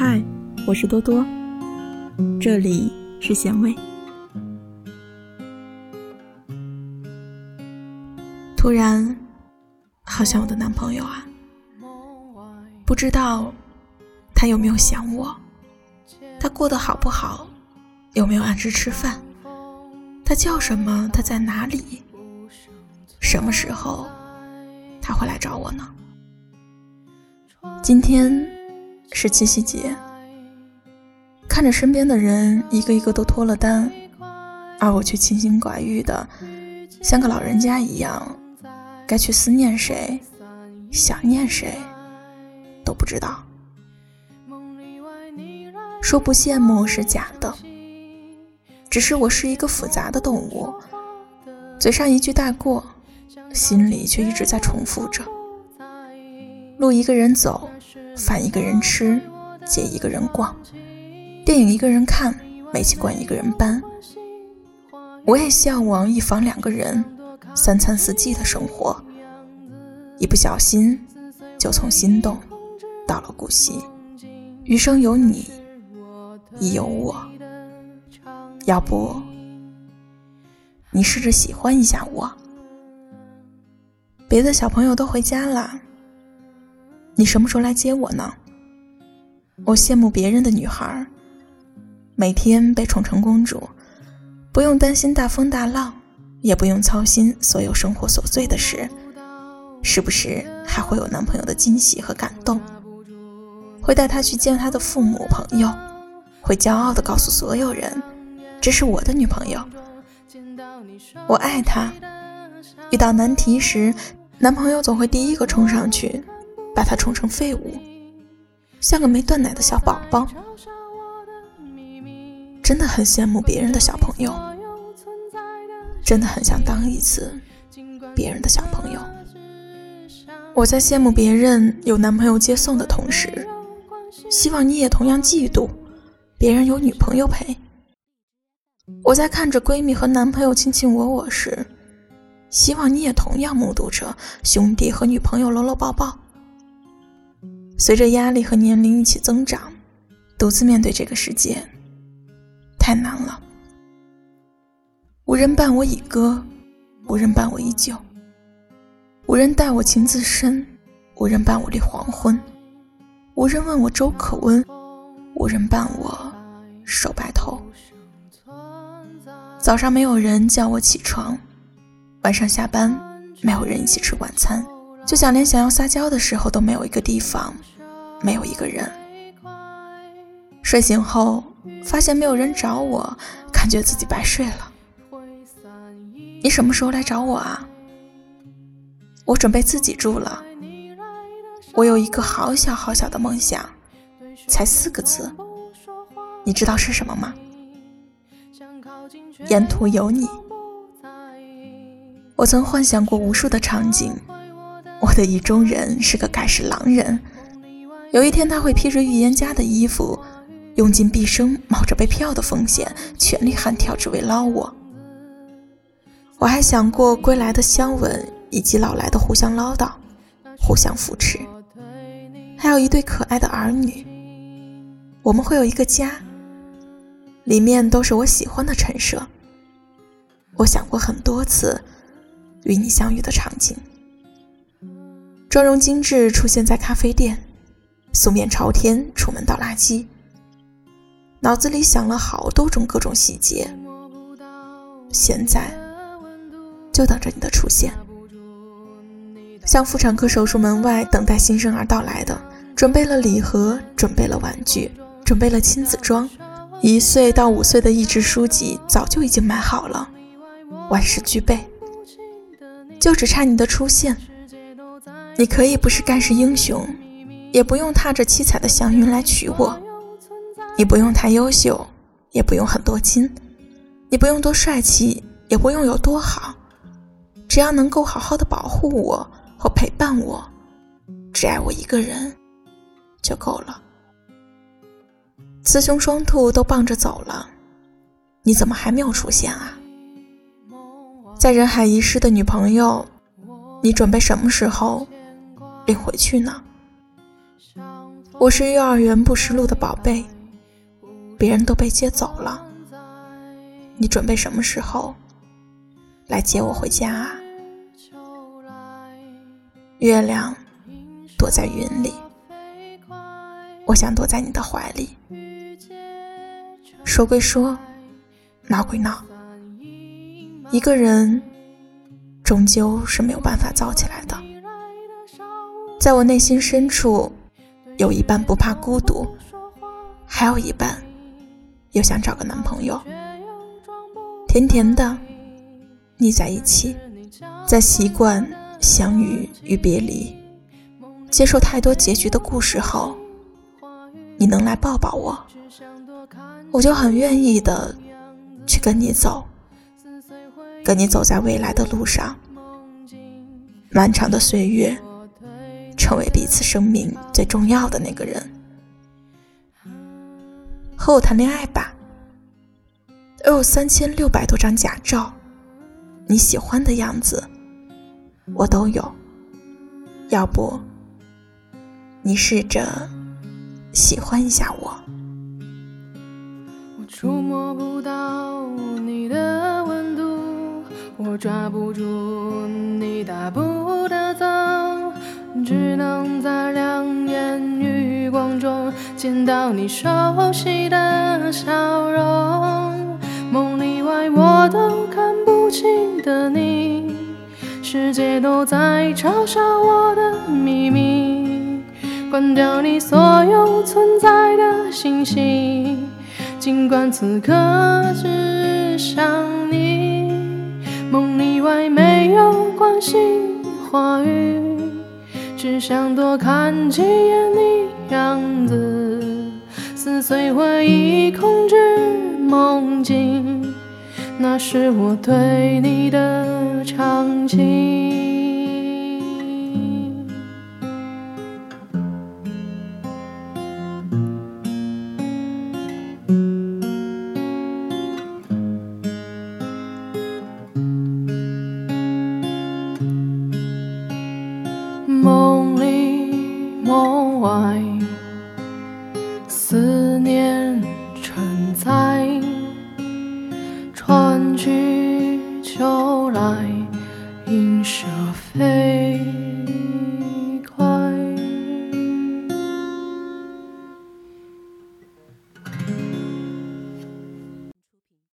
嗨，我是多多，这里是咸味。突然，好想我的男朋友啊！不知道他有没有想我？他过得好不好？有没有按时吃饭？他叫什么？他在哪里？什么时候他会来找我呢？今天是七夕节，看着身边的人一个一个都脱了单，而我却清心寡欲的，像个老人家一样，该去思念谁、想念谁都不知道。说不羡慕是假的，只是我是一个复杂的动物，嘴上一句带过，心里却一直在重复着。路一个人走，饭一个人吃，街一个人逛，电影一个人看，煤气罐一个人搬。我也向往一房两个人，三餐四季的生活。一不小心，就从心动到了古稀。余生有你，亦有我。要不，你试着喜欢一下我。别的小朋友都回家了。你什么时候来接我呢？我羡慕别人的女孩，每天被宠成公主，不用担心大风大浪，也不用操心所有生活琐碎的事，时不时还会有男朋友的惊喜和感动，会带她去见他的父母朋友，会骄傲的告诉所有人，这是我的女朋友。我爱她，遇到难题时，男朋友总会第一个冲上去。把他宠成废物，像个没断奶的小宝宝，真的很羡慕别人的小朋友，真的很想当一次别人的小朋友。我在羡慕别人有男朋友接送的同时，希望你也同样嫉妒别人有女朋友陪。我在看着闺蜜和男朋友卿卿我我时，希望你也同样目睹着兄弟和女朋友搂搂抱抱。随着压力和年龄一起增长，独自面对这个世界太难了。无人伴我倚歌，无人伴我以酒，无人待我情自深，无人伴我立黄昏，无人问我粥可温，无人伴我守白头。早上没有人叫我起床，晚上下班没有人一起吃晚餐。就像连想要撒娇的时候都没有一个地方，没有一个人。睡醒后发现没有人找我，感觉自己白睡了。你什么时候来找我啊？我准备自己住了。我有一个好小好小的梦想，才四个字，你知道是什么吗？沿途有你。我曾幻想过无数的场景。我的意中人是个盖世狼人，有一天他会披着预言家的衣服，用尽毕生冒着被票的风险，全力悍跳，只为捞我。我还想过归来的香吻，以及老来的互相唠叨、互相扶持，还有一对可爱的儿女。我们会有一个家，里面都是我喜欢的陈设。我想过很多次与你相遇的场景。妆容精致出现在咖啡店，素面朝天出门倒垃圾。脑子里想了好多种各种细节，现在就等着你的出现。像妇产科手术门外等待新生儿到来的，准备了礼盒，准备了玩具，准备了亲子装，一岁到五岁的益智书籍早就已经买好了，万事俱备，就只差你的出现。你可以不是盖世英雄，也不用踏着七彩的祥云来娶我。你不用太优秀，也不用很多金，你不用多帅气，也不用有多好，只要能够好好的保护我和陪伴我，只爱我一个人就够了。雌雄双兔都傍着走了，你怎么还没有出现啊？在人海遗失的女朋友，你准备什么时候？领回去呢？我是幼儿园不识路的宝贝，别人都被接走了。你准备什么时候来接我回家啊？月亮躲在云里，我想躲在你的怀里。说归说，闹归闹，一个人终究是没有办法造起来的。在我内心深处，有一半不怕孤独，还有一半又想找个男朋友，甜甜的腻在一起，在习惯相遇与别离，接受太多结局的故事后，你能来抱抱我，我就很愿意的去跟你走，跟你走在未来的路上，漫长的岁月。成为彼此生命最重要的那个人，和我谈恋爱吧。我有三千六百多张假照，你喜欢的样子我都有。要不，你试着喜欢一下我。我触摸不到你的温度，我抓不住你大步的走。只能在两眼余光中见到你熟悉的笑容，梦里外我都看不清的你，世界都在嘲笑我的秘密。关掉你所有存在的信息，尽管此刻只想只想多看几眼你样子，撕碎回忆，控制梦境，那是我对你的长情。去秋来，莺舍飞。